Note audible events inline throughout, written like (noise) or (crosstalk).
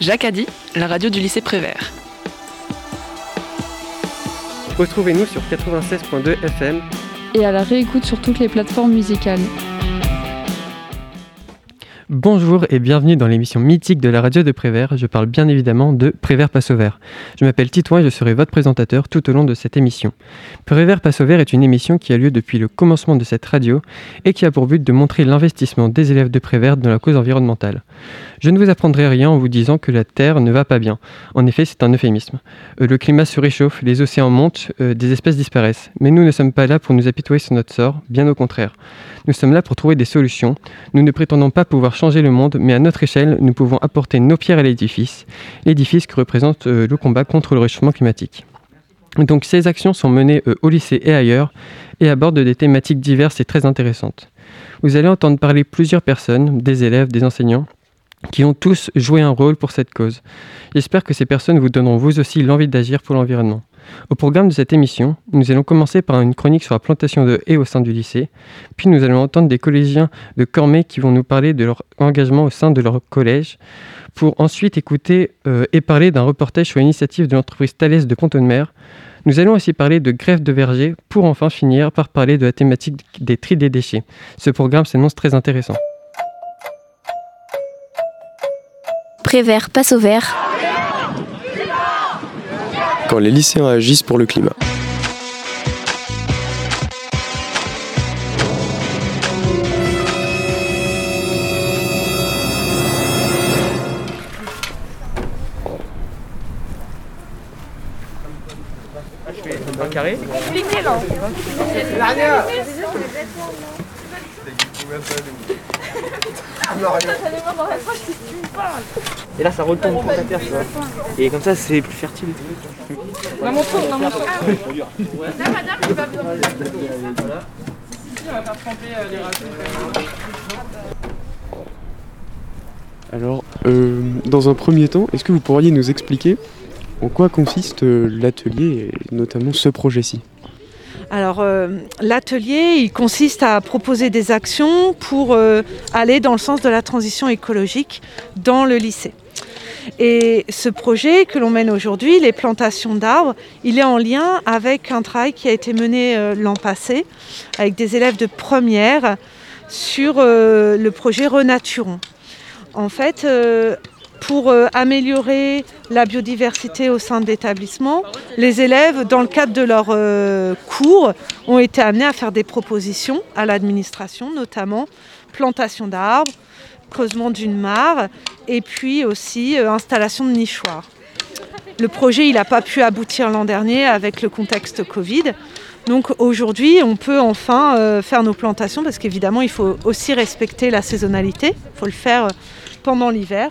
Jacques Adi, la radio du lycée Prévert. Retrouvez-nous sur 96.2 FM et à la réécoute sur toutes les plateformes musicales. Bonjour et bienvenue dans l'émission mythique de la radio de Prévert. Je parle bien évidemment de Prévert Passe au Vert. Je m'appelle Titouan et je serai votre présentateur tout au long de cette émission. Prévert Passe au Vert est une émission qui a lieu depuis le commencement de cette radio et qui a pour but de montrer l'investissement des élèves de Prévert dans la cause environnementale. Je ne vous apprendrai rien en vous disant que la Terre ne va pas bien. En effet, c'est un euphémisme. Euh, le climat se réchauffe, les océans montent, euh, des espèces disparaissent. Mais nous ne sommes pas là pour nous apitoyer sur notre sort, bien au contraire. Nous sommes là pour trouver des solutions. Nous ne prétendons pas pouvoir changer le monde, mais à notre échelle, nous pouvons apporter nos pierres à l'édifice, l'édifice que représente euh, le combat contre le réchauffement climatique. Donc ces actions sont menées euh, au lycée et ailleurs et abordent des thématiques diverses et très intéressantes. Vous allez entendre parler plusieurs personnes, des élèves, des enseignants, qui ont tous joué un rôle pour cette cause. J'espère que ces personnes vous donneront vous aussi l'envie d'agir pour l'environnement. Au programme de cette émission, nous allons commencer par une chronique sur la plantation de haies au sein du lycée, puis nous allons entendre des collégiens de Cormay qui vont nous parler de leur engagement au sein de leur collège, pour ensuite écouter euh, et parler d'un reportage sur l'initiative de l'entreprise Thales de Ponton de Mer. Nous allons aussi parler de grève de verger, pour enfin finir par parler de la thématique des tri des déchets. Ce programme s'annonce très intéressant. Prévert passe au vert quand les lycéens agissent pour le climat. Carré Et là, ça retombe sur la terre, tu vois. Et comme ça, c'est plus fertile. Dans mon tour, dans mon tour. Là, madame, je pas besoin on va faire tremper les racines. Alors, euh, dans un premier temps, est-ce que vous pourriez nous expliquer en quoi consiste euh, l'atelier et notamment ce projet-ci? Alors euh, l'atelier, il consiste à proposer des actions pour euh, aller dans le sens de la transition écologique dans le lycée. Et ce projet que l'on mène aujourd'hui, les plantations d'arbres, il est en lien avec un travail qui a été mené euh, l'an passé avec des élèves de première sur le projet Renaturons. En fait, pour euh, améliorer la biodiversité au sein de l'établissement, les élèves, dans le cadre de leurs euh, cours, ont été amenés à faire des propositions à l'administration, notamment plantation d'arbres, creusement d'une mare et puis aussi euh, installation de nichoirs. Le projet il n'a pas pu aboutir l'an dernier avec le contexte Covid. Donc aujourd'hui, on peut enfin faire nos plantations parce qu'évidemment, il faut aussi respecter la saisonnalité. Il faut le faire pendant l'hiver.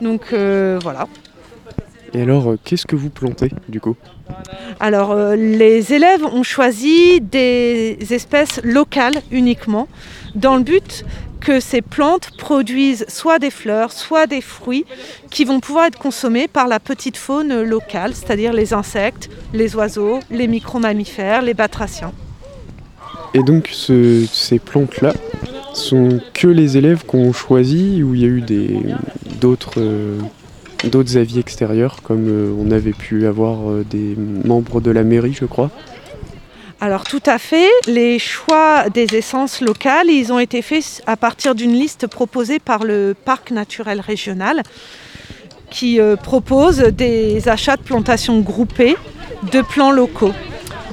Donc euh, voilà. Et alors, euh, qu'est-ce que vous plantez du coup? Alors, euh, les élèves ont choisi des espèces locales uniquement, dans le but que ces plantes produisent soit des fleurs, soit des fruits qui vont pouvoir être consommés par la petite faune locale, c'est-à-dire les insectes, les oiseaux, les micro-mammifères, les batraciens. Et donc ces plantes-là sont que les élèves qu'on choisi ou il y a eu d'autres euh, d'autres avis extérieurs comme euh, on avait pu avoir euh, des membres de la mairie je crois alors tout à fait, les choix des essences locales, ils ont été faits à partir d'une liste proposée par le parc naturel régional qui propose des achats de plantations groupées de plants locaux.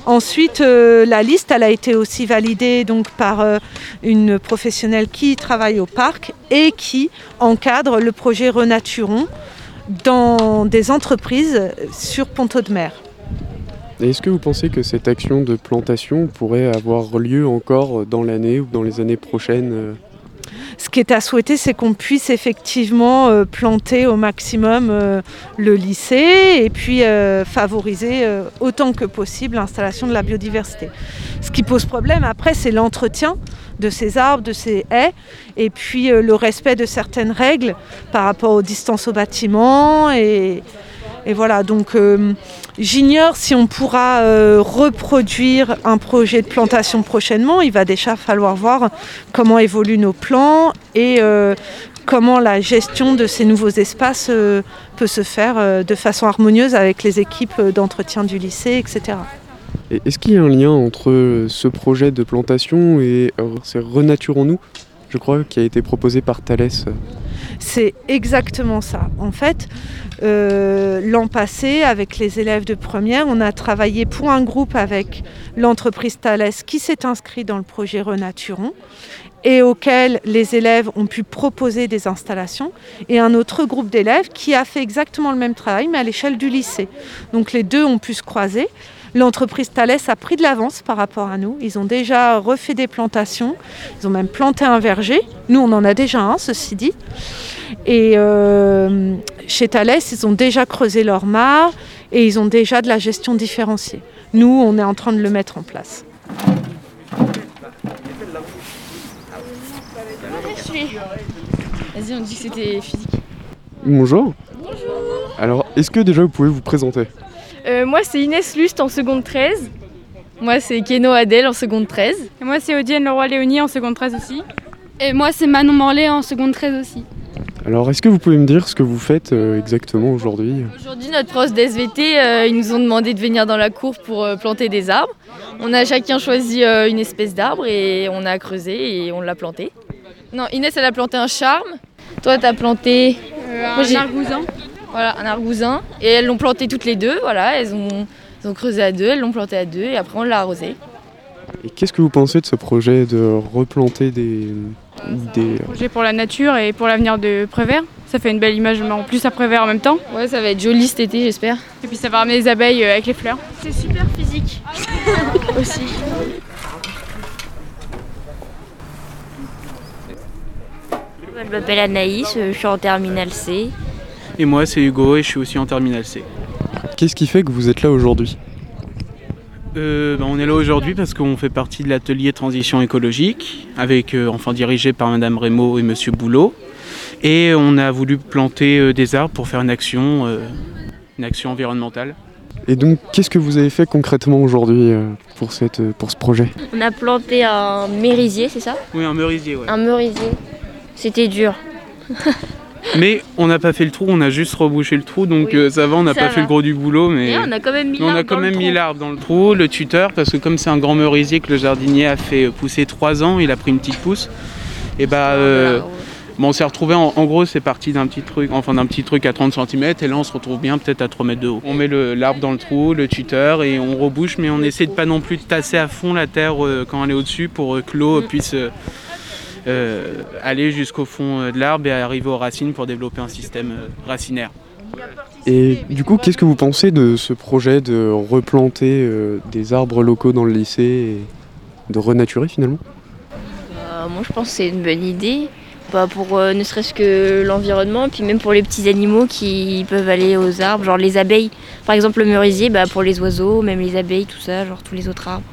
Ensuite, euh, la liste, a été aussi validée par euh, une professionnelle qui travaille au parc et qui encadre le projet Renaturon dans des entreprises sur Ponto de Mer. Est-ce que vous pensez que cette action de plantation pourrait avoir lieu encore dans l'année ou dans les années prochaines euh ce qui est à souhaiter, c'est qu'on puisse effectivement euh, planter au maximum euh, le lycée et puis euh, favoriser autant que possible l'installation de la biodiversité. Ce qui pose problème après, c'est l'entretien de ces arbres, de ces haies, et puis le respect de certaines règles par rapport aux distances au bâtiment et, et voilà, donc euh, j'ignore si on pourra euh, reproduire un projet de plantation prochainement. Il va déjà falloir voir comment évoluent nos plans et euh, comment la gestion de ces nouveaux espaces peut se faire de façon harmonieuse avec les équipes d'entretien du lycée, etc. Est-ce qu'il y a un lien entre ce projet de plantation et c'est Renaturons-nous, je crois, qui a été proposé par Thalès? C'est exactement ça. En fait, euh, l'an passé, avec les élèves de première, on a travaillé pour un groupe avec l'entreprise Thales qui s'est inscrit dans le projet Renaturon et auquel les élèves ont pu proposer des installations, et un autre groupe d'élèves qui a fait exactement le même travail, mais à l'échelle du lycée. Donc les deux ont pu se croiser. L'entreprise Thales a pris de l'avance par rapport à nous. Ils ont déjà refait des plantations. Ils ont même planté un verger. Nous, on en a déjà un, ceci dit. Et euh, chez Thales, ils ont déjà creusé leur mare et ils ont déjà de la gestion différenciée. Nous, on est en train de le mettre en place. Vas-y, on dit que c'était physique. Bonjour. Bonjour. Alors, est-ce que déjà vous pouvez vous présenter? Euh, moi, c'est Inès Lust en seconde 13. Moi, c'est Keno Adèle en seconde 13. Et moi, c'est Odienne Leroy-Léonie en seconde 13 aussi. Et moi, c'est Manon Morlaix en seconde 13 aussi. Alors, est-ce que vous pouvez me dire ce que vous faites euh, exactement aujourd'hui? Aujourd'hui, notre prof d'SVT, euh, ils nous ont demandé de venir dans la cour pour planter des arbres. On a chacun choisi une espèce d'arbre et on a creusé et on l'a planté. Non, Inès, elle a planté un charme. Toi, t'as planté... un argousin. Voilà, un argousin. Et elles l'ont planté toutes les deux, voilà, elles ont, creusé à deux, elles l'ont planté à deux et après on l'a arrosé. Et qu'est-ce que vous pensez de ce projet de replanter des... des... projet pour la nature et pour l'avenir de Prévert. Ça fait une belle image en plus à Prévert en même temps. Ouais, ça va être joli cet été, j'espère. Et puis ça va ramener les abeilles euh, avec les fleurs. C'est super physique (laughs) aussi. Je m'appelle Anaïs, je suis en terminale C. Et moi, c'est Hugo et je suis aussi en terminale C. Qu'est-ce qui fait que vous êtes là aujourd'hui euh, ben, on est là aujourd'hui parce qu'on fait partie de l'atelier transition écologique, avec, euh, enfin dirigé par Madame Rémo et Monsieur Boulot. Et on a voulu planter euh, des arbres pour faire une action, une action environnementale. Et donc, qu'est-ce que vous avez fait concrètement aujourd'hui pour, cette, pour ce projet? On a planté un merisier, c'est ça? Oui, un merisier, Un merisier. C'était dur. (laughs) Mais on n'a pas fait le trou, on a juste rebouché le trou, donc euh, ça va, on n'a pas fait le gros du boulot. Mais on a quand même mis l'arbre dans, le trou, le tuteur, parce que comme c'est un grand merisier que le jardinier a fait euh, pousser 3 ans, il a pris une petite pousse. Et bah, euh, bon, on s'est retrouvé en, gros, c'est parti d'un petit truc, enfin d'un petit truc à 30 cm, et là on se retrouve bien peut-être à 3 mètres de haut. On met l'arbre dans le trou, le tuteur, et on rebouche, mais on essaie de pas non plus de tasser à fond la terre quand elle est au-dessus pour que l'eau mm. puisse euh, aller jusqu'au fond euh, de l'arbre et arriver aux racines pour développer un système euh, racinaire. Et du coup, qu'est-ce que vous pensez de ce projet de replanter des arbres locaux dans le lycée et de renaturer finalement? Moi, je pense que c'est une bonne idée. Pas pour ne serait-ce que l'environnement, puis même pour les petits animaux qui peuvent aller aux arbres, genre les abeilles. Par exemple, le merisier, bah, pour les oiseaux, même les abeilles, tout ça, genre tous les autres arbres.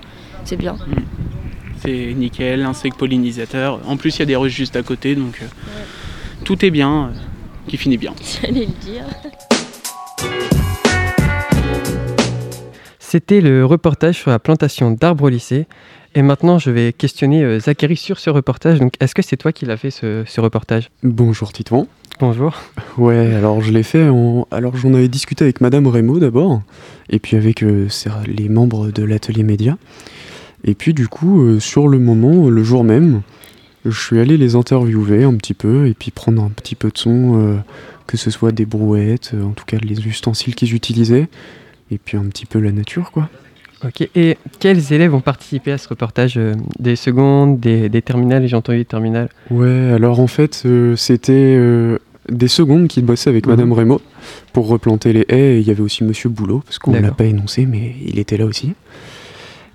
C'est bien. Mm c'est nickel, insecte pollinisateur. En plus, il y a des ruches juste à côté, donc euh, tout est bien, euh, qui finit bien. (laughs) J'allais le dire. C'était le reportage sur la plantation d'arbres au lycée. Et maintenant, je vais questionner euh, Zachary sur ce reportage. Donc, est-ce que c'est toi qui l'as fait ce, reportage? Bonjour Titouan. Bonjour. Ouais, alors je l'ai fait en... Alors j'en avais discuté avec Madame Rémo d'abord, et puis avec les membres de l'atelier média. Et puis du coup, euh, sur le moment, le jour même, je suis allé les interviewer un petit peu et puis prendre un petit peu de son, euh, que ce soit des brouettes, euh, en tout cas les ustensiles qu'ils utilisaient, et puis un petit peu la nature quoi. Ok, et quels élèves ont participé à ce reportage Des secondes, des, terminales, j'ai entendu des terminales? Ouais, alors en fait, c'était des secondes qui bossaient avec Madame mhm. Rémo pour replanter les haies, et il y avait aussi Monsieur Boulot, parce qu'on ne l'a pas énoncé, mais il était là aussi.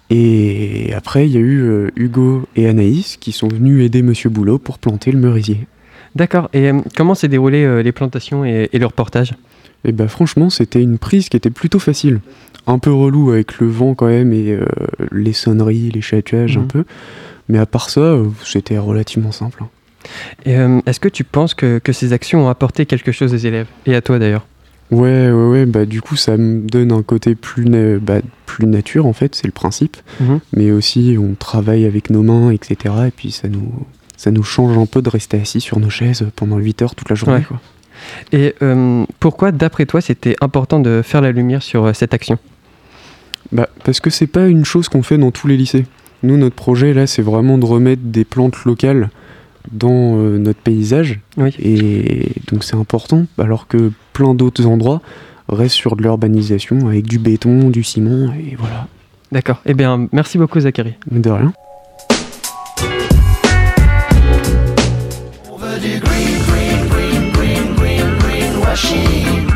Et après, il y a eu euh, Hugo et Anaïs qui sont venus aider Monsieur Boulot pour planter le merisier. D'accord. Et euh, comment s'est déroulé euh, les plantations et, le reportage? Eh ben franchement, c'était une prise qui était plutôt facile. Un peu relou avec le vent quand même et les sonneries, les chatouages un mhm. peu. Mais à part ça, c'était relativement simple. Hein. Et est-ce que tu penses que, que ces actions ont apporté quelque chose aux élèves? Et à toi d'ailleurs? Ouais, ouais, ouais, bah du coup ça me donne un côté plus, bah, plus nature en fait, c'est le principe. Mhm. Mais aussi on travaille avec nos mains, etc. Et puis ça nous, ça nous change un peu de rester assis sur nos chaises pendant 8 heures toute la journée. Ouais. Quoi. Et euh, pourquoi, d'après toi, c'était important de faire la lumière sur euh, cette action? Bah, parce que c'est pas une chose qu'on fait dans tous les lycées. Nous, notre projet là, c'est vraiment de remettre des plantes locales dans euh, notre paysage. Oui. Et donc c'est important, alors que plein d'autres endroits restent sur de l'urbanisation avec du béton, du ciment, et voilà. D'accord. Eh bien, merci beaucoup, Zachary. De rien. On veut du green, green, green, green, green, greenwashing.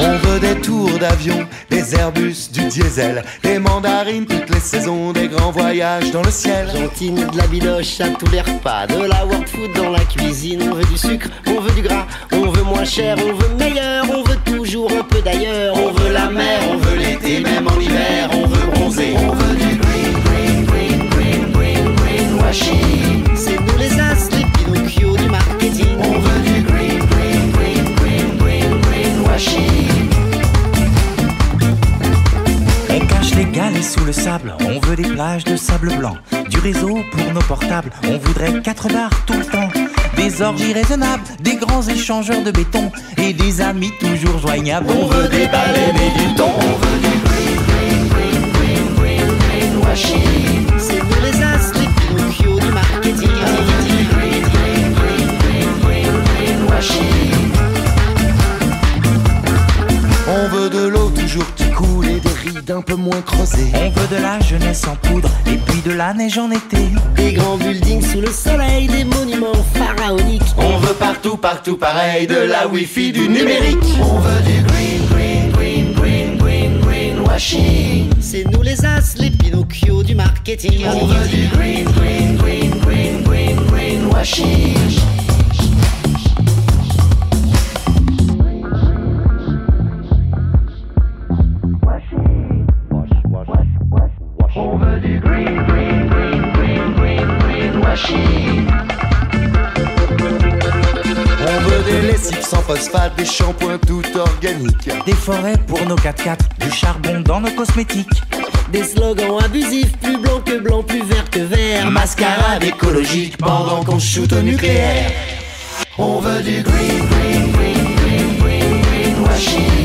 On veut des tours d'avion, des Airbus, du diesel, des mandarines toutes les saisons, des grands voyages dans le ciel. Gentine, de la biloche à tous les repas, de la world food dans la cuisine. On veut du sucre, on veut du gras, on veut moins cher, on veut meilleur, on veut toujours un peu d'ailleurs. On veut la mer, on veut l'été, même en hiver, on veut bronzer. On veut du green, green, green, green, green, greenwashing. C'est nous les as, les Pinocchio du marketing. On veut du green, green, green, green, green, greenwashing. On cache galets sous le sable, on veut des plages de sable blanc, du réseau pour nos portables, on voudrait quatre bars tout le temps, des orgies raisonnables, des grands échangeurs de béton et des amis toujours joignables. On veut des baleines et du thon. On veut du green, green, green, green, green, greenwashing. C'est nous les as, les Pinocchio du marketing. Green, green, green, green, green. On veut de l'eau toujours qui coule et des rides un peu moins creusées. On veut de la jeunesse en poudre et puis de la neige en été. Des grands buildings sous le soleil, des monuments pharaoniques. On veut partout, partout pareil, de la wifi, du numérique. On veut du green, green, green, green, green, greenwashing. C'est nous les as, les Pinocchio du marketing. On veut du green, green, green, green, green, greenwashing. On phosphate, des shampoings tout organiques. Des forêts pour nos 4x4, du charbon dans nos cosmétiques. Des slogans abusifs, plus blanc que blanc, plus vert que vert. Mascarade écologique pendant qu'on shoot au nucléaire. On veut du green, green, green, green, green, greenwashing. On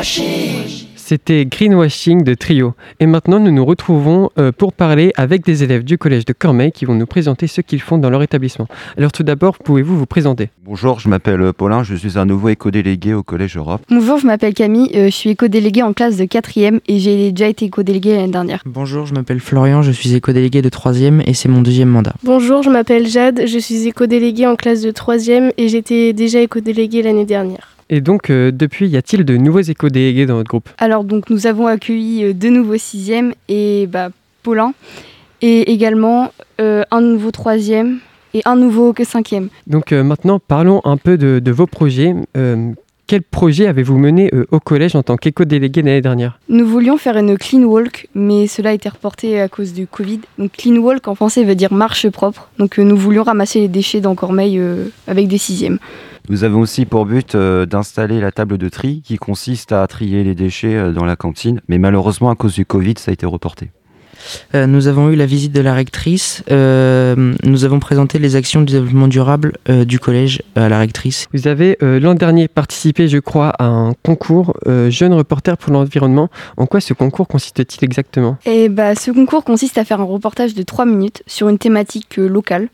greenwashing. C'était Greenwashing de Trio. Et maintenant, nous nous retrouvons euh, pour parler avec des élèves du collège de Cormeil qui vont nous présenter ce qu'ils font dans leur établissement. Alors tout d'abord, pouvez-vous vous présenter? Bonjour, je m'appelle Paulin, je suis un nouveau éco-délégué au Collège Europe. Bonjour, je m'appelle Camille, euh, je suis éco-déléguée en classe de 4e et j'ai déjà été éco-déléguée l'année dernière. Bonjour, je m'appelle Florian, je suis éco-délégué de 3e et c'est mon deuxième mandat. Bonjour, je m'appelle Jade, je suis éco-déléguée en classe de 3e et j'étais déjà éco-déléguée l'année dernière. Et donc, euh, depuis, y a-t-il de nouveaux éco-délégués dans votre groupe? Alors donc nous avons accueilli euh, deux nouveaux 6e et bah, Paulin et également euh, un nouveau 3e et un nouveau que 5e. Donc euh, maintenant, parlons un peu de, de vos projets. Quel projet avez-vous mené au collège en tant qu'éco-délégué l'année dernière? Nous voulions faire une clean walk mais cela a été reporté à cause du Covid. Donc clean walk en français veut dire marche propre. Donc nous voulions ramasser les déchets dans Cormeil avec des 6e. Nous avons aussi pour but euh, d'installer la table de tri qui consiste à trier les déchets euh, dans la cantine, mais malheureusement à cause du Covid, ça a été reporté. Euh, nous avons eu la visite de la rectrice, euh, nous avons présenté les actions du développement durable euh, du collège à la rectrice. Vous avez euh, l'an dernier participé, je crois, à un concours euh, Jeune reporter pour l'environnement. En quoi ce concours consiste-t-il exactement? Et bah, ce concours consiste à faire un reportage de 3 minutes sur une thématique euh, locale.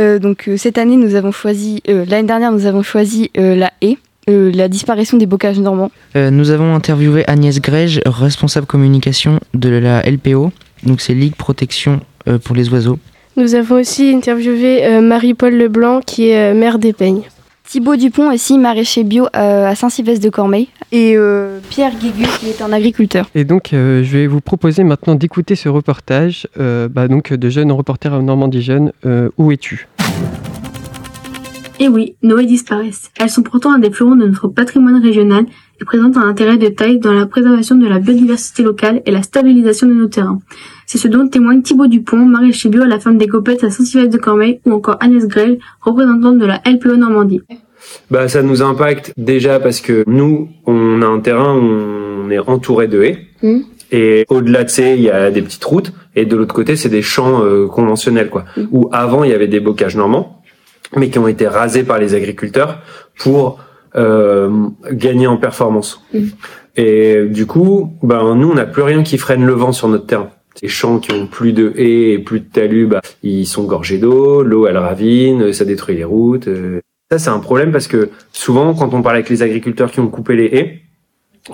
Euh, donc euh, cette année, nous avons choisi, euh, l'année dernière, nous avons choisi euh, la haie, euh, la disparition des bocages normands. Euh, nous avons interviewé Agnès Grège, responsable communication de la LPO, donc c'est Ligue Protection euh, pour les oiseaux. Nous avons aussi interviewé euh, Marie-Paul Leblanc qui est euh, maire des Peignes. Thibaut Dupont aussi, maraîcher bio euh, à Saint-Sylvestre de Cormeil. Et euh, Pierre Guégu qui est un agriculteur. Et donc, euh, je vais vous proposer maintenant d'écouter ce reportage euh, bah, donc, de jeunes reporters à Normandie Jeune. Euh, où es-tu? Et Eh oui, nos haies disparaissent. Elles sont pourtant un des fleurons de notre patrimoine régional et présentent un intérêt de taille dans la préservation de la biodiversité locale et la stabilisation de nos terrains. C'est ce dont témoigne Thibaut Dupont, maraîcher bio à la ferme des Copettes à Saint-Sylvestre de Cormeil ou encore Agnès Grel, représentante de la LPO Normandie. Bah, ça nous impacte déjà parce que nous, on a un terrain où on est entouré de haies. Et au-delà de ces, il y a des petites routes. Et de l'autre côté, c'est des champs euh, conventionnels, quoi. Où avant, il y avait des bocages normands, mais qui ont été rasés par les agriculteurs pour gagner en performance. Et du coup, ben, nous, on n'a plus rien qui freine le vent sur notre terrain. Les champs qui ont plus de haies et plus de talus, bah, ils sont gorgés d'eau, l'eau, elle ravine, ça détruit les routes. euh. Ça, c'est un problème parce que souvent, quand on parle avec les agriculteurs qui ont coupé les haies,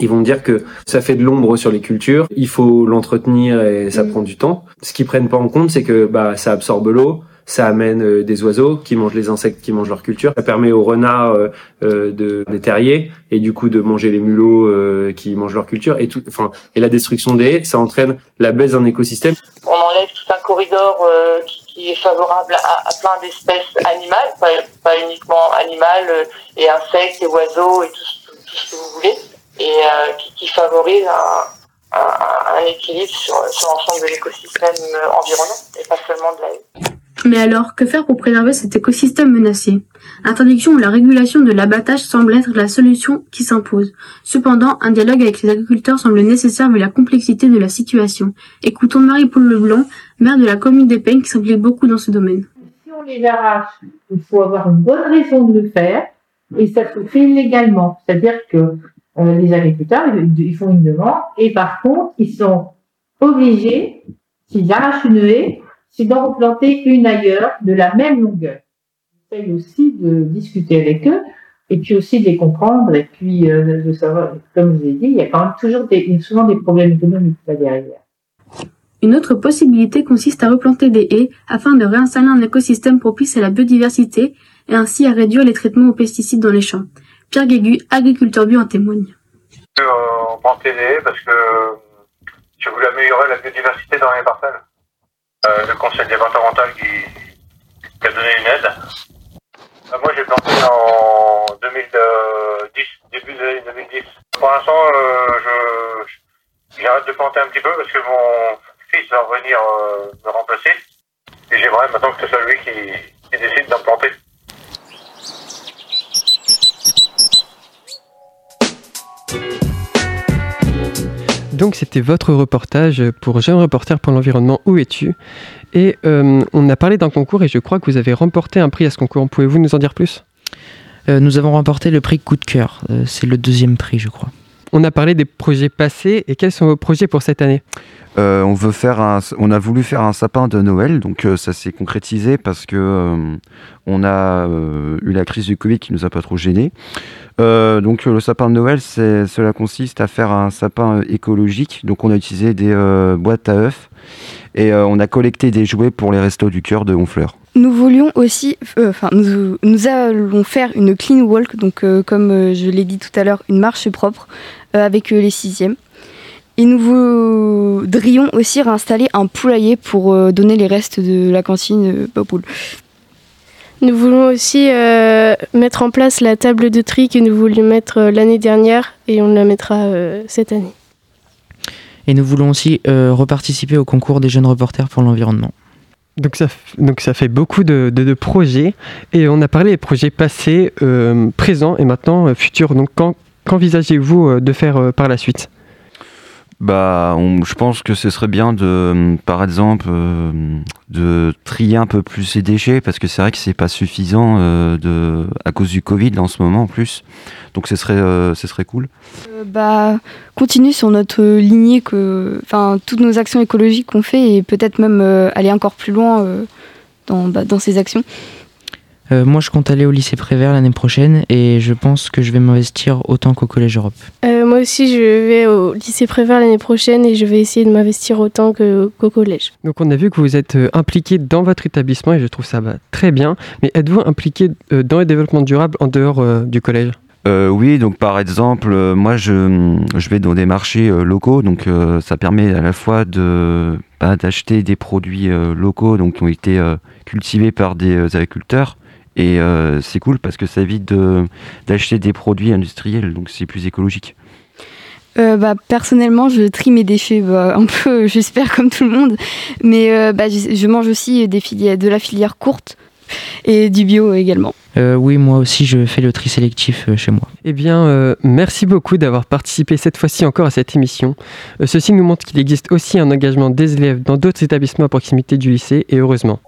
ils vont dire que ça fait de l'ombre sur les cultures, il faut l'entretenir et ça prend du temps. Ce qu'ils prennent pas en compte, c'est que bah ça absorbe l'eau, ça amène euh, des oiseaux qui mangent les insectes qui mangent leur culture, ça permet aux renards euh, euh, de des terriers et du coup de manger les mulots euh, qui mangent leur culture et tout enfin et la destruction des haies, ça entraîne la baisse d'un écosystème. on enlève tout un corridor euh, qui, qui est favorable à, plein d'espèces animales, pas, pas uniquement animales, euh, et insectes, et oiseaux, et tout, ce- tout ce que vous voulez, et qui, qui favorise un, un, un équilibre sur, sur l'ensemble de l'écosystème environnant, et pas seulement de la haie. Mais alors, que faire pour préserver cet écosystème menacé? L'interdiction ou la régulation de l'abattage semble être la solution qui s'impose. Cependant, un dialogue avec les agriculteurs semble nécessaire vu la complexité de la situation. Écoutons Marie-Paul Leblanc, maire de la commune d'Épeigne, qui s'implique beaucoup dans ce domaine. si on les arrache, il faut avoir une bonne raison de le faire et ça se fait illégalement. C'est-à-dire que euh, les agriculteurs, ils font une demande et par contre, ils sont obligés, s'ils arrachent une haie, c'est d'en replanter une ailleurs de la même longueur. J'essaye aussi de discuter avec eux et puis aussi de les comprendre et puis euh, de savoir, comme je vous ai dit, il y a quand même toujours des, souvent des problèmes économiques là derrière. Une autre possibilité consiste à replanter des haies afin de réinstaller un écosystème propice à la biodiversité et ainsi à réduire les traitements aux pesticides dans les champs. Pierre Guégu, agriculteur bio, en témoigne. Euh, on plantait des haies parce que je voulais améliorer la biodiversité dans les parcelles. Euh, le conseil départemental qui, qui a donné une aide. Euh, moi, j'ai planté en 2010, début de l'année 2010. Pour l'instant, euh, je, j'arrête de planter un petit peu parce que mon fils va revenir euh, me remplacer. Et j'aimerais maintenant que ce soit lui qui, qui décide d'en Donc c'était votre reportage pour Jeune Reporter pour l'environnement Où es-tu? Et euh, on a parlé d'un concours et je crois que vous avez remporté un prix à ce concours. Pouvez-vous nous en dire plus? Euh, nous avons remporté le prix Coup de cœur. Euh, c'est le deuxième prix, je crois. On a parlé des projets passés et quels sont vos projets pour cette année? Euh, on veut faire un, on a voulu faire un sapin de Noël, donc euh, ça s'est concrétisé parce que euh, on a euh, eu la crise du Covid qui nous a pas trop gênés. Euh, donc euh, le sapin de Noël, cela consiste à faire un sapin euh, écologique. Donc on a utilisé des boîtes à œufs et on a collecté des jouets pour les restos du cœur de Honfleur. Nous voulions aussi, enfin, nous, allons faire une clean walk, donc comme je l'ai dit tout à l'heure, une marche propre avec les sixièmes. Et nous voudrions aussi réinstaller un poulailler pour donner les restes de la cantine aux poules. Nous voulons aussi euh, mettre en place la table de tri que nous voulions mettre euh, l'année dernière et on la mettra euh, cette année. Et nous voulons aussi euh, reparticiper au concours des jeunes reporters pour l'environnement. donc ça, f- donc ça fait beaucoup de, de- de projets et on a parlé des projets passés, euh, présents et maintenant euh, futurs. Donc quand- qu'envisagez-vous euh, de faire euh, par la suite? Bah, je pense que ce serait bien de, par exemple, euh, de trier un peu plus ces déchets parce que c'est vrai que c'est pas suffisant euh, de, à cause du Covid en ce moment en plus. Donc ce serait, euh, ce serait cool. Bah, continue sur notre lignée que, enfin, toutes nos actions écologiques qu'on fait et peut-être même aller encore plus loin dans, bah, dans ces actions. Euh, moi, je compte aller au lycée Prévert l'année prochaine et je pense que je vais m'investir autant qu'au Collège Europe. Euh, moi aussi, je vais au lycée Prévert l'année prochaine et je vais essayer de m'investir autant qu'au collège. Donc on a vu que vous êtes euh, impliqué dans votre établissement et je trouve ça bah, très bien. Mais êtes-vous impliqué dans le développement durable en dehors euh, du collège? Euh, oui, donc par exemple, euh, moi je, je vais dans des marchés euh, locaux, donc euh, ça permet à la fois de bah, d'acheter des produits euh, locaux, donc qui ont été euh, cultivés par des euh, agriculteurs, et euh, c'est cool parce que ça évite de- d'acheter des produits industriels, donc c'est plus écologique. Euh, bah, personnellement, je trie mes déchets bah, un peu, (laughs) j'espère, comme tout le monde. Mais euh, bah, je, je mange aussi des filières, de la filière courte et du bio également. Euh, oui, moi aussi, je fais le tri sélectif euh, chez moi. Eh bien, euh, merci beaucoup d'avoir participé cette fois-ci encore à cette émission. Euh, ceci nous montre qu'il existe aussi un engagement des élèves dans d'autres établissements à proximité du lycée, et heureusement.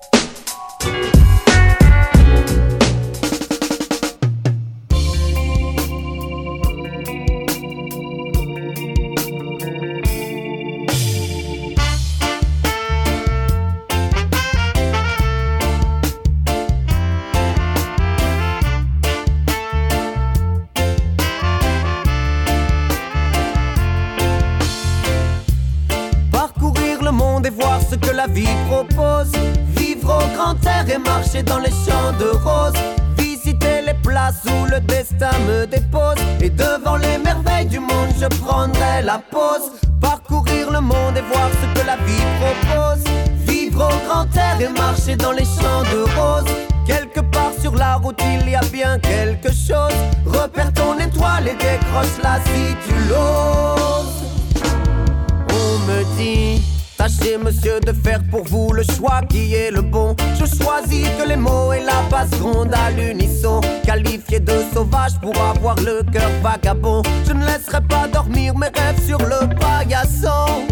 Que la vie propose. Vivre au grand air et marcher dans les champs de roses. Visiter les places où le destin me dépose. Et devant les merveilles du monde, je prendrai la pause. Parcourir le monde et voir ce que la vie propose. Vivre au grand air et marcher dans les champs de roses. Quelque part sur la route, il y a bien quelque chose. Repère ton étoile et décroche-la si tu l'oses. On me dit, tâchez monsieur de faire pour vous le choix qui est le bon. Je choisis que les mots et la basse grondent à l'unisson. Qualifié de sauvage pour avoir le cœur vagabond. Je ne laisserai pas dormir mes rêves sur le paillasson.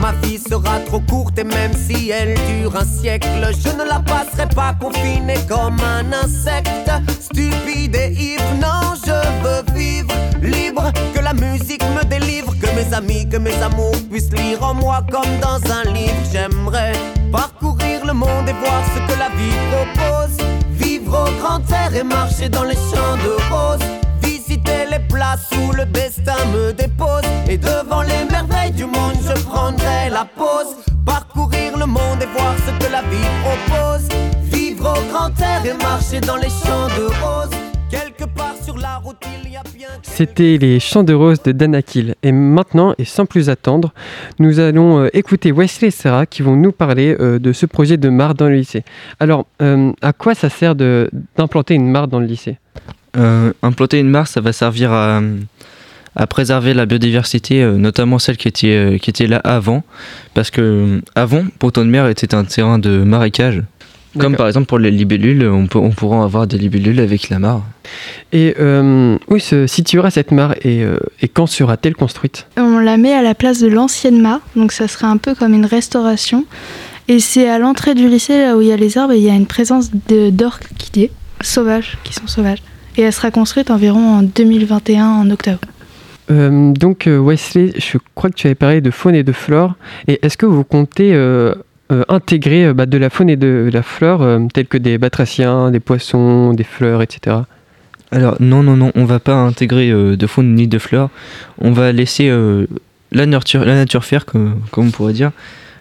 Ma vie sera trop courte et même si elle dure un siècle, je ne la passerai pas confinée comme un insecte. Stupide et ivre, non, je veux vivre libre. Que la musique me délivre, mes amis, que mes amours puissent lire en moi comme dans un livre. J'aimerais parcourir le monde et voir ce que la vie propose. Vivre au grand air et marcher dans les champs de roses. Visiter les places où le destin me dépose. Et devant les merveilles du monde, je prendrai la pause. Parcourir le monde et voir ce que la vie propose. Vivre au grand air et marcher dans les champs de roses. C'était les Chants de Rose de Danakil. Et maintenant, et sans plus attendre, nous allons euh, écouter Wesley et Sarah qui vont nous parler euh, de ce projet de mare dans le lycée. Alors, euh, à quoi ça sert d'implanter une mare dans le lycée? Implanter une mare, ça va servir à, préserver la biodiversité, notamment celle qui était, là avant. Parce que avant, Ponton de mer était un terrain de marécage. Comme par exemple pour les libellules, on, peut, on pourra avoir des libellules avec la mare. Et euh, où se situera cette mare et, euh, et quand sera-t-elle construite? On la met à la place de l'ancienne mare, donc ça serait un peu comme une restauration. Et c'est à l'entrée du lycée, là où il y a les arbres, et il y a une présence d'orques qui est sauvages, qui sont sauvages. Et elle sera construite environ en 2021, en octobre. Euh, donc euh, Wesley, je crois que tu avais parlé de faune et de flore. Et est-ce que vous comptez euh, euh, intégrer euh, bah, de la faune et de la flore, euh, tels que des batraciens, des poissons, des fleurs, etc. Alors non, non, non, on va pas intégrer de faune ni de flore. On va laisser la, nature, la nature faire, comme, on pourrait dire.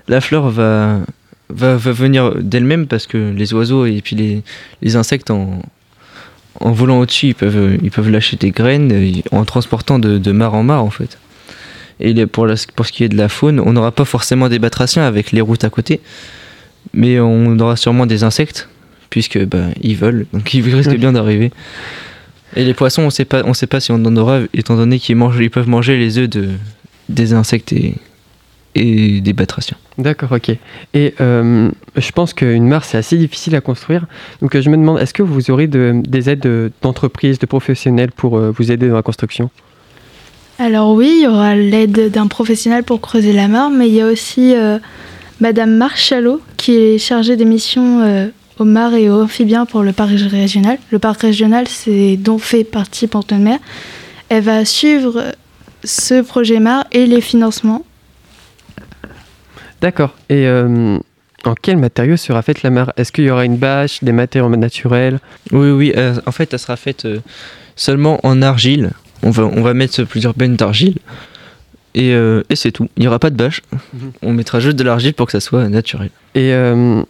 La flore va, va, venir d'elle-même parce que les oiseaux et puis les, les insectes en, en volant au-dessus, ils peuvent, ils peuvent lâcher des graines en transportant de, de en mare en fait. Et pour, la- pour ce qui est de la faune, on n'aura pas forcément des batraciens avec les routes à côté, mais on aura sûrement des insectes, puisque bah, ils veulent, donc ils risquent bien d'arriver. Et les poissons, on sait pas, on sait pas si on en aura, étant donné qu'ils mangent, ils peuvent manger les œufs de, des insectes et, et des batraciens. D'accord, ok. Et euh, je pense qu'une mare, c'est assez difficile à construire. Donc je me demande, est-ce que vous aurez de- des aides euh, d'entreprises, de professionnels pour euh, vous aider dans la construction? Alors oui, il y aura l'aide d'un professionnel pour creuser la mare, mais il y a aussi euh, Madame Marchalot qui est chargée des missions euh, aux mares et aux amphibiens pour le parc régional. Le parc régional, c'est dont fait partie Ponton de Mer. Elle va suivre ce projet mare et les financements. D'accord. Et euh, en quel matériau sera faite la mare? Est-ce qu'il y aura une bâche, des matériaux naturels? Oui, oui, euh, en fait, elle sera faite euh, seulement en argile. On va, on va mettre plusieurs bennes d'argile. Et, euh, et c'est tout. Il n'y aura pas de bâche. Mhm. On mettra juste de l'argile pour que ça soit naturel. Et euh,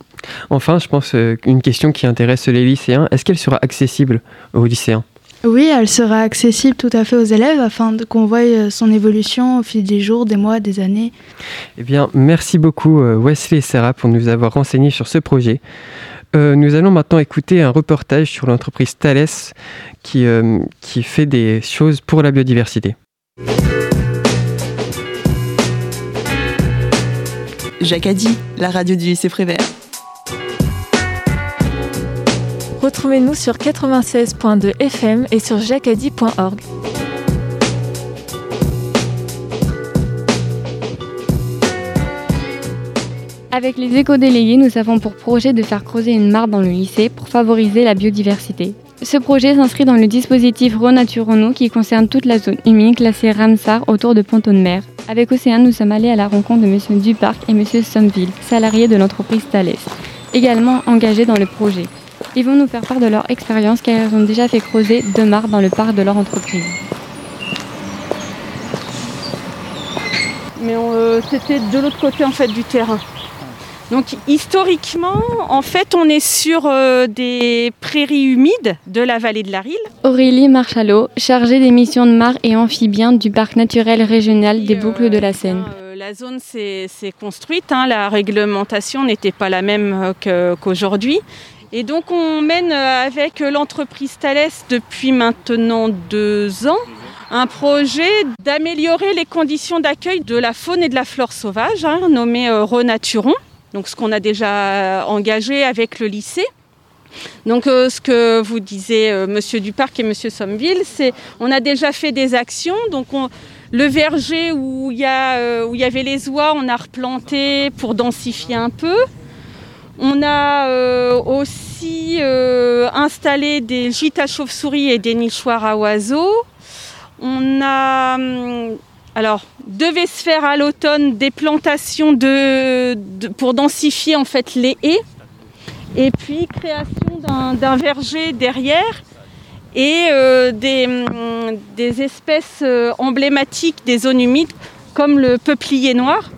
enfin, je pense euh, une question qui intéresse les lycéens, est-ce qu'elle sera accessible aux lycéens? Oui, elle sera accessible tout à fait aux élèves afin de- qu'on voie son évolution au fil des jours, des mois, des années. Eh bien, merci beaucoup Wesley et Sarah pour nous avoir renseignés sur ce projet. Euh, nous allons maintenant écouter un reportage sur l'entreprise Thales qui, euh, qui fait des choses pour la biodiversité. Jacadi, la radio du lycée Prévert. Retrouvez-nous sur 96.2 FM et sur jacadi.org. Avec les éco-délégués, nous avons pour projet de faire creuser une mare dans le lycée pour favoriser la biodiversité. Ce projet s'inscrit dans le dispositif Renature Renault qui concerne toute la zone humide classée Ramsar autour de Ponton-Mer. Avec Océane, nous sommes allés à la rencontre de M. Duparc et M. Somville, salariés de l'entreprise Thales, également engagés dans le projet. Ils vont nous faire part de leur expérience car ils ont déjà fait creuser deux mares dans le parc de leur entreprise. mais euh, c'était de l'autre côté en fait du terrain. Donc historiquement, en fait, on est sur euh, des prairies humides de la vallée de la Rille. Aurélie Marchalot, chargée des missions de mares et amphibiens du parc naturel régional des Boucles de la Seine. Euh, la zone s'est construite, hein, la réglementation n'était pas la même euh, qu'aujourd'hui. Et donc on mène euh, avec l'entreprise Thales depuis maintenant deux ans un projet d'améliorer les conditions d'accueil de la faune et de la flore sauvage, hein, nommé euh, Renaturon. Donc ce qu'on a déjà euh, engagé avec le lycée. Donc euh, ce que vous disiez euh, Monsieur Duparc et Monsieur Sommeville, c'est on a déjà fait des actions. Donc on- le verger où il y, a, euh, où il y avait les oies, on a replanté pour densifier un peu. On a aussi installé des gîtes à chauves-souris et des nichoirs à oiseaux. On a, hum, alors, devait se faire à l'automne des plantations pour densifier en fait les haies. Et puis création d'un- verger derrière et euh, des, hum, des espèces euh, emblématiques des zones humides comme le peuplier noir.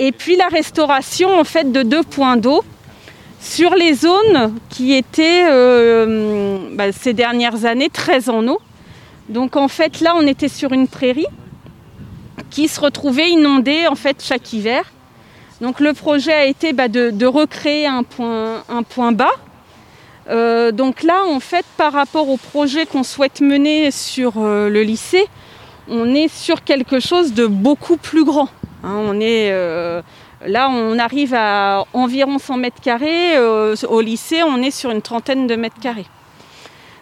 Et puis la restauration en fait de deux points d'eau sur les zones qui étaient euh, bah, ces dernières années très en eau. Donc en fait là on était sur une prairie qui se retrouvait inondée en fait chaque hiver. Donc le projet a été bah, de, recréer un point, bas. Euh, donc là en fait par rapport au projet qu'on souhaite mener sur euh, le lycée, on est sur quelque chose de beaucoup plus grand. Hein, on est euh, là, on arrive à environ 100 mètres carrés. au lycée, on est sur une trentaine de mètres carrés.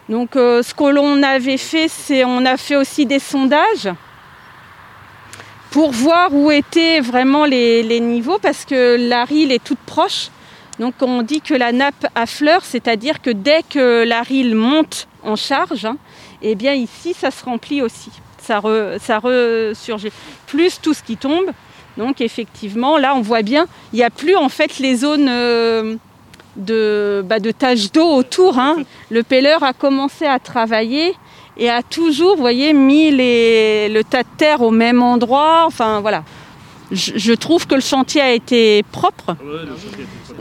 Donc, ce que l'on avait fait, c'est on a fait aussi des sondages pour voir où étaient vraiment les, les niveaux, parce que la rille est toute proche. Donc, on dit que la nappe affleure, c'est-à-dire que dès que la rille monte en charge, hein, eh bien ici, ça se remplit aussi ça, re- ça ressurgit. Plus tout ce qui tombe. Donc effectivement, là, on voit bien, il n'y a plus en fait les zones euh, de, bah, de taches d'eau autour. hein. Le pelleur a commencé à travailler et a toujours, vous voyez, mis les- le tas de terre au même endroit. Enfin, voilà. Je, je trouve que le chantier a été propre.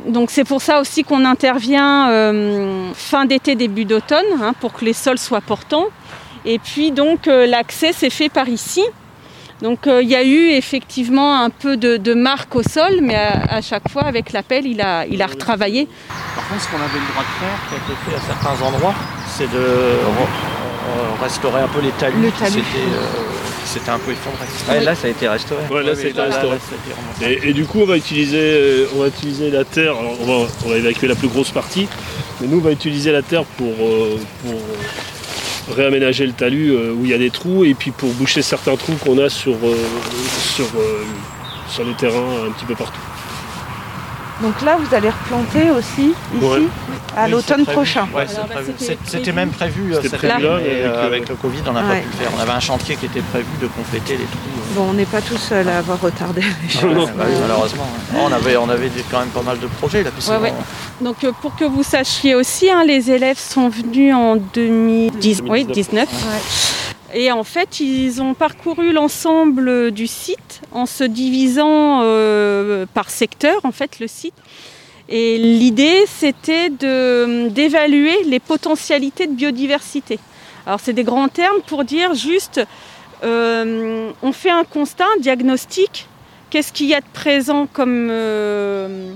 Donc c'est pour ça aussi qu'on intervient euh, fin d'été, début d'automne, hein, pour que les sols soient portants. Et puis donc euh, l'accès s'est fait par ici. Donc euh, il y a eu effectivement un peu de, de marque au sol, mais à, à chaque fois avec la pelle, il a, il a retravaillé. Par contre, ce qu'on avait le droit de faire, qui a été fait à certains endroits, c'est de re- euh, restaurer un peu les talus Le qui talus. s'étaient, euh, qui s'étaient un peu effondrés. Ouais, là, ça a été restauré. Ouais, là, Oui, ça a oui, été là, restauré. là, ça a été remonté. Et, et du coup, on va utiliser, euh, on va utiliser la terre. Alors, on, va, on va évacuer la plus grosse partie, mais nous, on va utiliser la terre pour, pour réaménager le talus euh, où il y a des trous et puis pour boucher certains trous qu'on a sur, euh, sur, euh, sur les terrains un petit peu partout. Donc là, vous allez replanter aussi, ici, Ouais. à l'automne prochain. Ouais, bah, c'était même prévu euh, C'était cette prévu année, là, mais et euh, avec, le Covid, on n'a Ouais. pas pu le faire. On avait un chantier qui était prévu de compléter les trous. euh. Bon, on n'est pas tout seul à avoir retardé les Ouais, choses. bah malheureusement. On avait, on avait quand même pas mal de projets là. Donc euh, pour que vous sachiez aussi, hein, les élèves sont venus en 2010, oui, 19. Et en fait, ils ont parcouru l'ensemble du site en se divisant euh, par secteur, en fait, le site. Et l'idée, c'était d'évaluer les potentialités de biodiversité. Alors, c'est des grands termes pour dire juste, euh, on fait un constat, un diagnostic, qu'est-ce qu'il y a de présent comme, euh,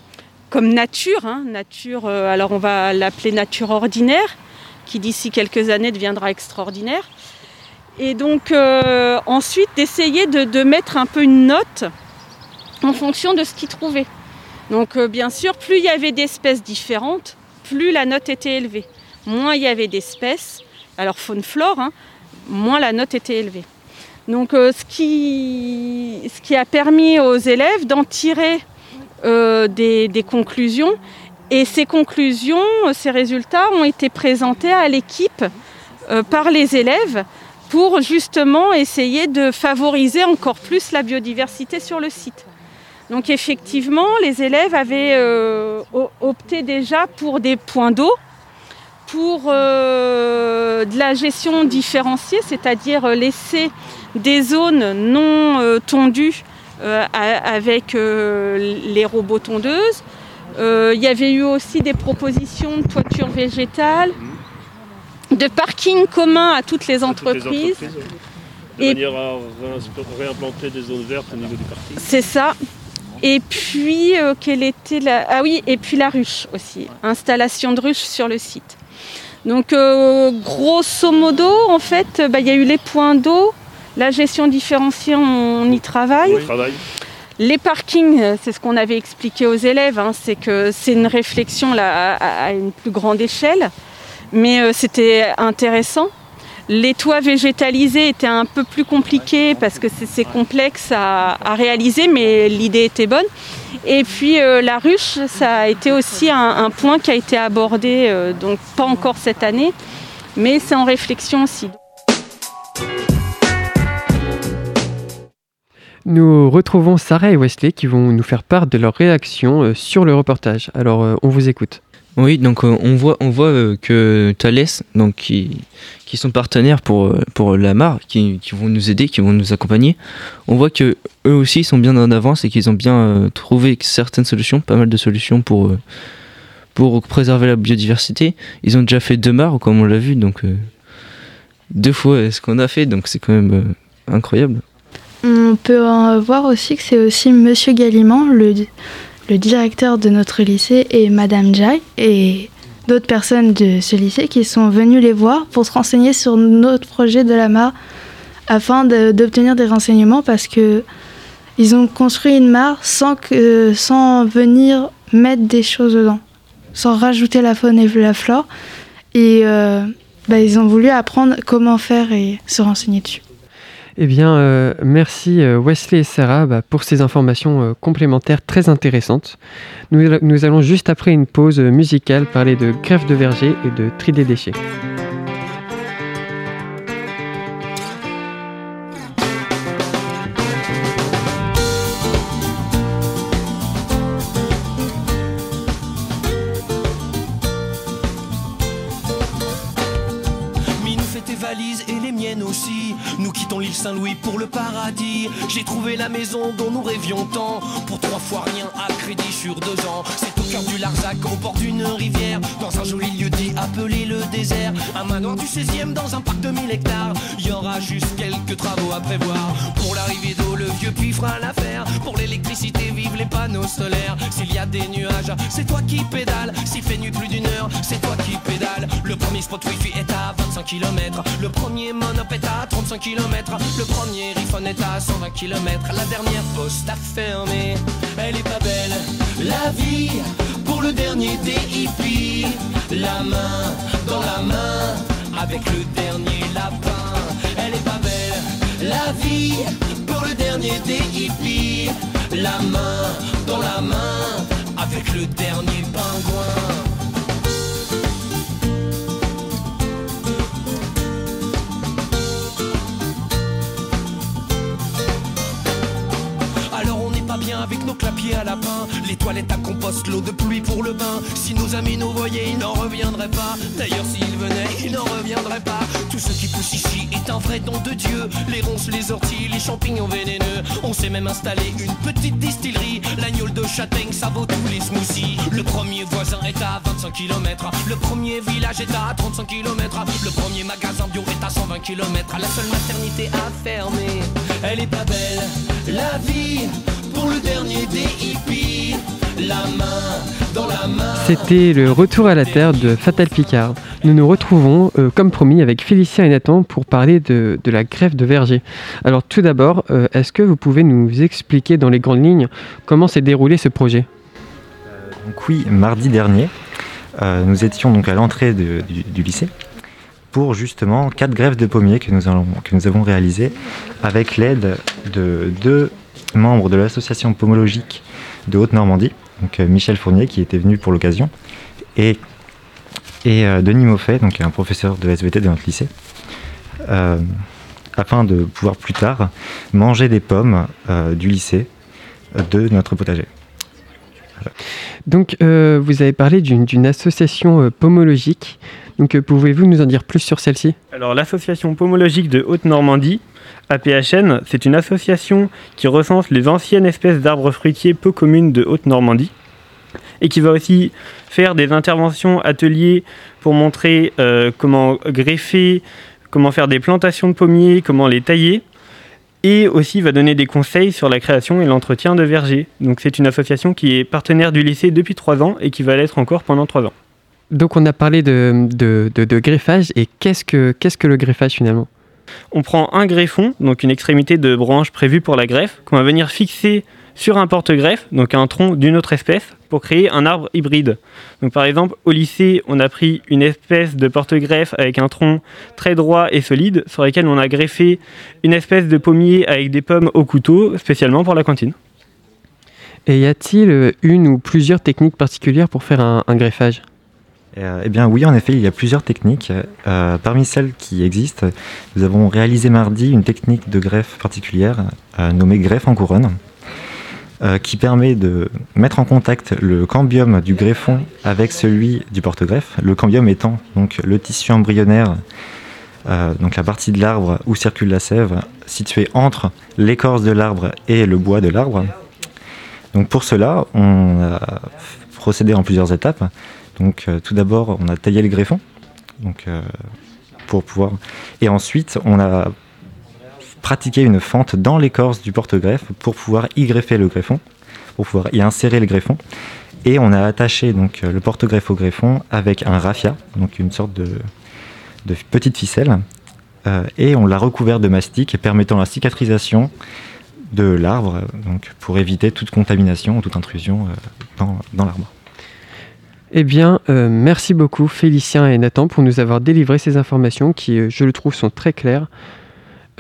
comme nature, hein, nature, alors on va l'appeler nature ordinaire, qui d'ici quelques années deviendra extraordinaire. Et donc euh, ensuite d'essayer de, mettre un peu une note en fonction de ce qu'ils trouvaient. Donc euh, bien sûr, plus il y avait d'espèces différentes, plus la note était élevée. Moins il y avait d'espèces, alors faune-flore, hein, moins la note était élevée. Donc euh, ce, qui, ce qui a permis aux élèves d'en tirer des, des conclusions. Et ces conclusions, ces résultats ont été présentés à l'équipe par les élèves pour justement essayer de favoriser encore plus la biodiversité sur le site. Donc effectivement, les élèves avaient euh, opté déjà pour des points d'eau, pour euh, de la gestion différenciée, c'est-à-dire euh, laisser des zones non tondues avec les robots tondeuses. Il y avait eu aussi des propositions de toiture végétale, de parking commun à toutes les Toutes les entreprises. De Et- manière à réimplanter des zones vertes au niveau du parking. C'est ça. Et puis, euh, quelle était la... Ah oui, et puis la ruche aussi. Installation de ruche sur le site. Donc, euh, grosso modo, en fait, euh, bah, il y a eu les points d'eau, la gestion différenciée, on, y travaille. On travaille. Les parkings, c'est ce qu'on avait expliqué aux élèves, hein, c'est que c'est une réflexion là, à, à une plus grande échelle, mais euh, c'était intéressant. Les toits végétalisés étaient un peu plus compliqués parce que c'est- complexe à, réaliser, mais l'idée était bonne. Et puis euh, la ruche, ça a été aussi un, point qui a été abordé, euh, donc pas encore cette année, mais c'est en réflexion aussi. Nous retrouvons Sarah et Wesley qui vont nous faire part de leur réaction sur le reportage. Alors, on vous écoute. Oui, donc euh, on voit, on voit euh, que Thales, donc qui, qui sont partenaires pour, euh, pour la mare, qui, qui vont nous aider, qui vont nous accompagner, on voit que eux aussi sont bien en avance et qu'ils ont bien trouvé certaines solutions, pas mal de solutions pour, pour préserver la biodiversité. Ils ont déjà fait deux mares, comme on l'a vu, donc deux fois ce qu'on a fait, donc c'est quand même incroyable. On peut voir aussi que c'est aussi Monsieur Gallimand, le, le directeur de notre lycée, et Madame Jai, et d'autres personnes de ce lycée qui sont venues les voir pour se renseigner sur notre projet de la mare afin d'obtenir des renseignements parce que ils ont construit une mare sans, que, sans venir mettre des choses dedans, sans rajouter la faune et la flore. Et euh, bah, ils ont voulu apprendre comment faire et se renseigner dessus. Eh bien, euh, merci euh, Wesley et Sarah bah, pour ces informations euh, complémentaires très intéressantes. Nous, nous allons juste après une pause musicale parler de greffe de verger et de tri des déchets. Et les miennes aussi. Nous quittons l'île Saint-Louis pour le paradis. J'ai trouvé la maison dont nous rêvions tant. Pour trois fois rien à crédit sur deux ans. C'est au cœur du Larzac, au bord d'une rivière. Dans un joli lieu dit appelé le désert. Un manoir du 16e dans un parc de 1000 hectares. Y aura juste quelques travaux à prévoir. Pour l'arrivée d'eau, le vieux puits l'affaire. Pour l'électricité, vive les panneaux solaires. S'il y a des nuages, c'est toi qui pédales. S'il fait nuit plus d'une heure, c'est toi qui pédales. Le premier spot wifi est à 25 km. Le premier monop est à 35 km. Le premier iPhone est à 120 km. La dernière poste a fermé. Elle est pas belle, la vie. Pour le dernier des hippies. La main dans la main. Avec le dernier lapin. Elle est pas belle, la vie. Pour le dernier des hippies. La main dans la main. avec le dernier pingouin. Avec nos clapiers à lapin, les toilettes à compost, l'eau de pluie pour le bain. Si nos amis nous voyaient, ils n'en reviendraient pas. D'ailleurs, s'ils venaient, ils n'en reviendraient pas. Tout ce qui pousse ici est un vrai don de Dieu. Les ronces, les orties, les champignons vénéneux. On s'est même installé une petite distillerie. L'agneau de châtaigne, ça vaut tous les smoothies. Le premier voisin est à 25 km. Le premier village est à 35 km. Le premier magasin bio est à 120 km. La seule maternité à fermer. Elle est pas belle, la vie le dernier des hippies. La main dans la main. C'était le retour à la Terre de Fatal Picard. Nous nous retrouvons, euh, comme promis, avec Félicien et Nathan pour parler de, de la greffe de verger. Alors tout d'abord, euh, est-ce que vous pouvez nous expliquer dans les grandes lignes comment s'est déroulé ce projet? Donc oui, mardi dernier, euh, nous étions donc à l'entrée du, du lycée pour justement quatre greffes de pommiers que nous, allons- que nous avons réalisées avec l'aide de deux membres de l'association pomologique de Haute-Normandie, donc euh, Michel Fournier qui était venu pour l'occasion, et, et euh, Denis Moffet, donc un professeur de SVT de notre lycée, euh, afin de pouvoir plus tard manger des pommes du lycée de notre potager. Donc euh, vous avez parlé d'une association euh, pomologique. Donc euh, pouvez-vous nous en dire plus sur celle-ci? Alors l'association pomologique de Haute-Normandie, APHN, c'est une association qui recense les anciennes espèces d'arbres fruitiers peu communes de Haute-Normandie et qui va aussi faire des interventions, ateliers pour montrer comment greffer, comment faire des plantations de pommiers, comment les tailler et aussi va donner des conseils sur la création et l'entretien de vergers. Donc c'est une association qui est partenaire du lycée depuis trois ans et qui va l'être encore pendant trois ans. Donc on a parlé de, de- de- de greffage et qu'est-ce que, qu'est-ce que le greffage finalement? On prend un greffon, donc une extrémité de branche prévue pour la greffe, qu'on va venir fixer sur un porte-greffe, donc un tronc d'une autre espèce, pour créer un arbre hybride. Donc par exemple, au lycée, on a pris une espèce de porte-greffe avec un tronc très droit et solide, sur lequel on a greffé une espèce de pommier avec des pommes au couteau, spécialement pour la cantine. Et y a-t-il euh, une ou plusieurs techniques particulières pour faire un, un greffage? Euh, eh bien oui, en effet, il y a plusieurs techniques. Euh, parmi celles qui existent, nous avons réalisé mardi une technique de greffe particulière euh, nommée greffe en couronne, euh, qui permet de mettre en contact le cambium du greffon avec celui du porte-greffe. Le cambium étant donc le tissu embryonnaire, euh, donc la partie de l'arbre où circule la sève, située entre l'écorce de l'arbre et le bois de l'arbre. Donc pour cela, on a procédé en plusieurs étapes. Donc euh, tout d'abord, on a taillé le greffon, donc pour pouvoir, et ensuite on a pratiqué une fente dans l'écorce du porte-greffe pour pouvoir y greffer le greffon, pour pouvoir y insérer le greffon. Et on a attaché donc euh, le porte-greffe au greffon avec un raffia, donc une sorte de, petite ficelle, euh, et on l'a recouvert de mastic permettant la cicatrisation de l'arbre, donc pour éviter toute contamination ou toute intrusion euh, dans, dans l'arbre. Eh bien, euh, merci beaucoup Félicien et Nathan pour nous avoir délivré ces informations qui, euh, je le trouve, sont très claires.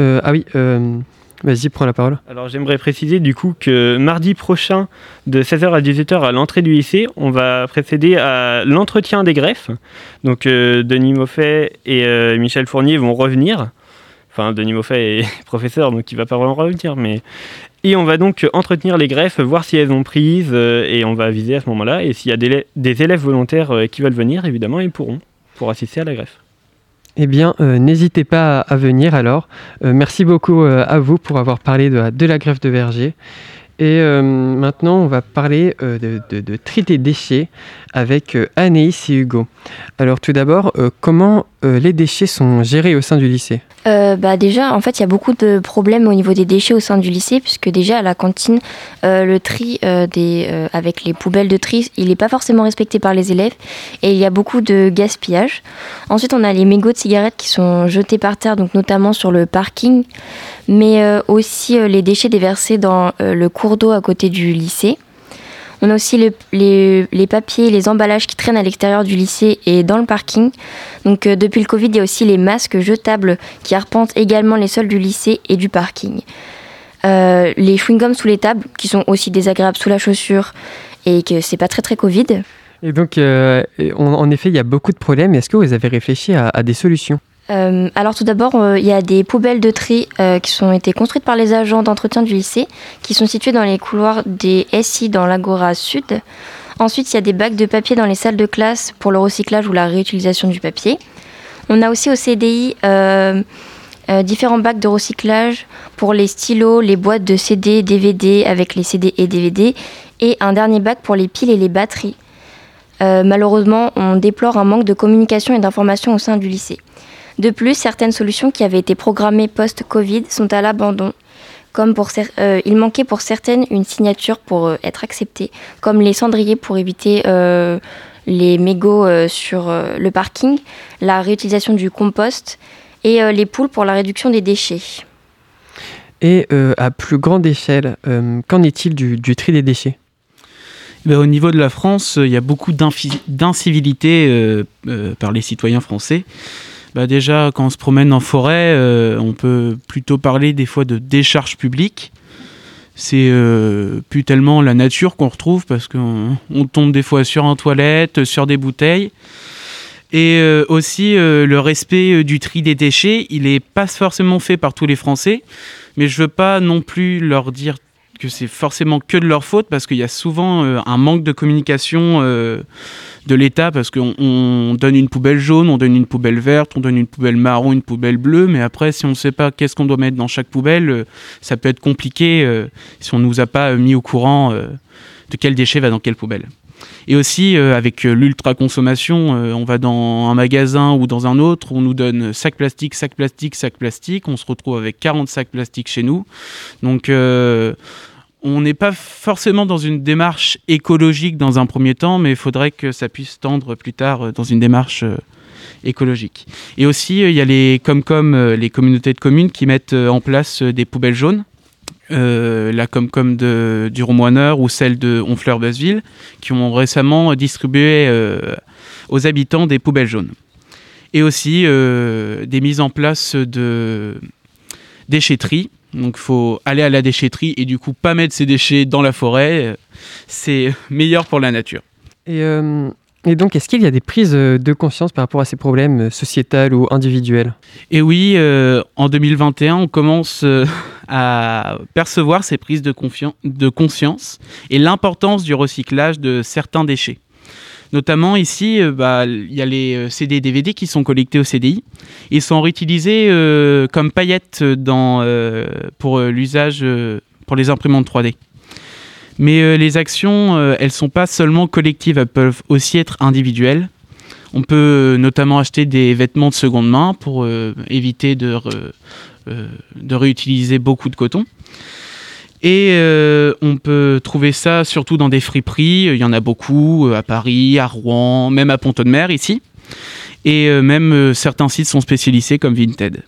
Euh, ah oui, euh, vas-y, prends la parole. Alors j'aimerais préciser du coup que mardi prochain, de 16h à 18h à l'entrée du lycée, on va procéder à l'entretien des greffes. Donc euh, Denis Moffet et Michel Fournier vont revenir. Enfin, Denis Moffet est (laughs) professeur, donc il va pas vraiment revenir, mais... Et on va donc entretenir les greffes, voir si elles ont prise, euh, et on va aviser à ce moment-là. Et s'il y a des, élèves volontaires qui veulent venir, évidemment, ils pourront, pour assister à la greffe. Eh bien, euh, n'hésitez pas à, venir alors. Euh, merci beaucoup euh, à vous pour avoir parlé de, la- greffe de verger. Et maintenant, on va parler de, de, des déchets avec Anaïs et Hugo. Alors tout d'abord, comment euh, les déchets sont gérés au sein du lycée Euh, bah déjà, en fait, il y a beaucoup de problèmes au niveau des déchets au sein du lycée, puisque déjà à la cantine, euh, le tri avec les poubelles de tri, il n'est pas forcément respecté par les élèves et il y a beaucoup de gaspillage. Ensuite, on a les mégots de cigarettes qui sont jetés par terre, donc notamment sur le parking, mais aussi les déchets déversés dans le cours d'eau à côté du lycée. On a aussi le- les, papiers, les emballages qui traînent à l'extérieur du lycée et dans le parking. Donc euh, depuis le Covid, il y a aussi les masques jetables qui arpentent également les sols du lycée et du parking. Euh, les chewing-gums sous les tables qui sont aussi désagréables sous la chaussure et que c'est pas très très Covid. Et donc, euh, on- en effet, il y a beaucoup de problèmes. Est-ce que vous avez réfléchi à des solutions? Euh, alors tout d'abord, euh, il y a des poubelles de tri euh, qui sont été construites par les agents d'entretien du lycée, qui sont situées dans les couloirs des SI dans l'Agora Sud. Ensuite, il y a des bacs de papier dans les salles de classe pour le recyclage ou la réutilisation du papier. On a aussi au CDI différents bacs de recyclage pour les stylos, les boîtes de CD, DVD avec les CD et DVD, et un dernier bac pour les piles et les batteries. Malheureusement, on déplore un manque de communication et d'information au sein du lycée. De plus, certaines solutions qui avaient été programmées post-Covid sont à l'abandon. Comme pour cer- euh, il manquait pour certaines une signature pour euh, être acceptée, comme les cendriers pour éviter euh, les mégots euh, sur euh, le parking, la réutilisation du compost et euh, les poules pour la réduction des déchets. Et euh, à plus grande échelle, euh, qu'en est-il du, du tri des déchets? Ben, au niveau de la France, il y a beaucoup d'incivilité euh, euh, par les citoyens français. Bah, déjà, quand on se promène en forêt, euh, on peut plutôt parler des fois de décharge publique. C'est euh, plus tellement la nature qu'on retrouve parce qu'on on tombe des fois sur un toilette, sur des bouteilles. Et euh, aussi le respect du tri des déchets, il n'est pas forcément fait par tous les Français, mais je veux pas non plus leur dire que c'est forcément que de leur faute parce qu'il y a souvent euh, un manque de communication euh, de l'État parce qu'on on donne une poubelle jaune, on donne une poubelle verte, on donne une poubelle marron, une poubelle bleue, mais après si on ne sait pas qu'est-ce qu'on doit mettre dans chaque poubelle, euh, ça peut être compliqué si on ne nous a pas mis au courant de quel déchet va dans quelle poubelle. Et aussi, avec l'ultra-consommation, on va dans un magasin ou dans un autre, on nous donne sac plastique, sac plastique, sac plastique, on se retrouve avec 40 sacs plastiques chez nous. Donc, on n'est pas forcément dans une démarche écologique dans un premier temps, mais il faudrait que ça puisse tendre plus tard euh, dans une démarche euh, écologique. Et aussi, euh, il y a les Comcom, les communautés de communes, qui mettent en place des poubelles jaunes. La Comcom de, du Romoineur ou celle de Honfleur-Basseville, qui ont récemment distribué aux habitants des poubelles jaunes. Et aussi des mises en place de déchetterie. Donc il faut aller à la déchetterie et du coup pas mettre ses déchets dans la forêt. C'est meilleur pour la nature. et, euh, et donc, est-ce qu'il y a des prises euh, de conscience par rapport à ces problèmes euh, sociétals ou individuels? Et oui, euh, en 2021, on commence (laughs) à percevoir ces prises de conscience et l'importance du recyclage de certains déchets. Notamment ici, euh, bah, il y a les euh, CD et DVD qui sont collectés au CDI. Ils sont réutilisés euh, comme paillettes pour l'usage pour les imprimantes 3D. Mais les actions, elles sont pas seulement collectives, elles peuvent aussi être individuelles. On peut notamment acheter des vêtements de seconde main pour éviter de réutiliser beaucoup de coton. Et euh, on peut trouver ça surtout dans des friperies. Il y en a beaucoup euh, à Paris, à Rouen, même à Pont-de-Mer ici. Et euh, même euh, certains sites sont spécialisés comme Vinted.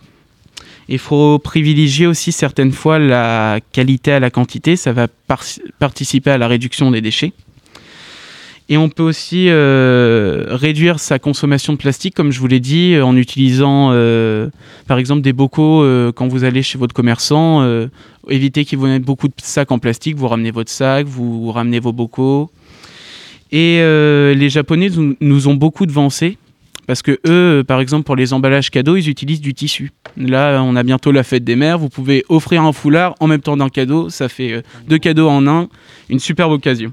Il faut privilégier aussi certaines fois la qualité à la quantité. Ça va par- participer à la réduction des déchets. Et on peut aussi euh, réduire sa consommation de plastique, comme je vous l'ai dit, en utilisant euh, par exemple des bocaux euh, quand vous allez chez votre commerçant. Évitez qu'il vous mette beaucoup de sacs en plastique, vous ramenez votre sac, vous ramenez vos bocaux. Et euh, les Japonais nous, ont beaucoup devancés. Parce que eux, euh, par exemple, pour les emballages cadeaux, ils utilisent du tissu. Là, on a bientôt la fête des mères. Vous pouvez offrir un foulard en même temps d'un cadeau. Ça fait euh, deux cadeaux en un. Une superbe occasion.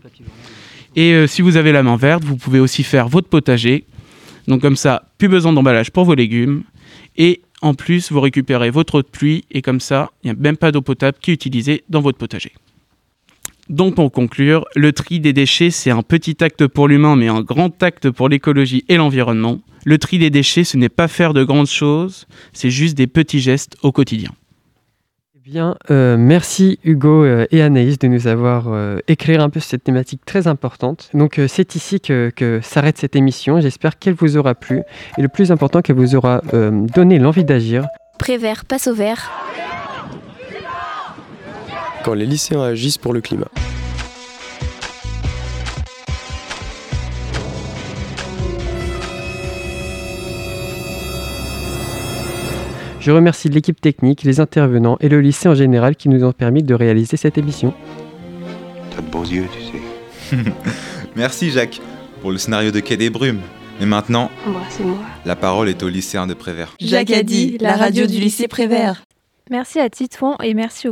Et si vous avez la main verte, vous pouvez aussi faire votre potager. Donc comme ça, plus besoin d'emballage pour vos légumes. Et en plus, vous récupérez votre eau de pluie. Et comme ça, il n'y a même pas d'eau potable qui est utilisée dans votre potager. Donc pour conclure, le tri des déchets, c'est un petit acte pour l'humain, mais un grand acte pour l'écologie et l'environnement. Le tri des déchets, ce n'est pas faire de grandes choses, c'est juste des petits gestes au quotidien. Bien, euh, merci Hugo euh, et Anaïs de nous avoir euh, éclairé un peu sur cette thématique très importante. Donc euh, c'est ici que, que s'arrête cette émission. J'espère qu'elle vous aura plu et le plus important qu'elle vous aura euh, donné l'envie d'agir. Prévert passe au vert. Quand les lycéens agissent pour le climat. Je remercie l'équipe technique, les intervenants et le lycée en général qui nous ont permis de réaliser cette émission. T'as de beaux yeux, tu sais. (laughs) Merci Jacques pour le scénario de Quai des Brumes. Et maintenant, Embrassez-moi. la parole est au lycéen de Prévert. Jacques a dit, la radio du lycée Prévert. Merci à Titouan et merci au